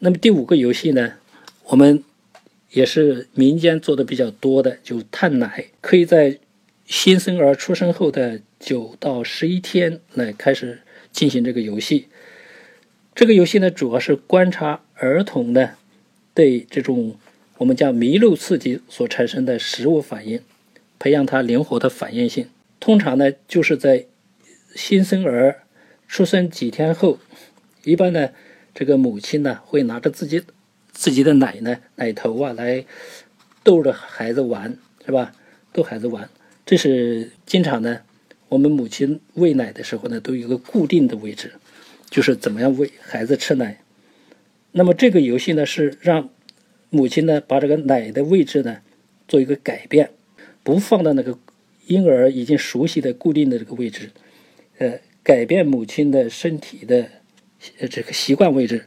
那么第五个游戏呢，我们也是民间做的比较多的，就探奶，可以在新生儿出生后的九到十一天来开始进行这个游戏。这个游戏呢，主要是观察儿童呢对这种我们叫麋鹿刺激所产生的食物反应，培养他灵活的反应性。通常呢，就是在新生儿出生几天后，一般呢，这个母亲呢会拿着自己自己的奶呢奶头啊来逗着孩子玩，是吧？逗孩子玩，这是经常呢，我们母亲喂奶的时候呢都有一个固定的位置，就是怎么样喂孩子吃奶。那么这个游戏呢是让母亲呢把这个奶的位置呢做一个改变，不放到那个。婴儿已经熟悉的固定的这个位置，呃，改变母亲的身体的这个习惯位置，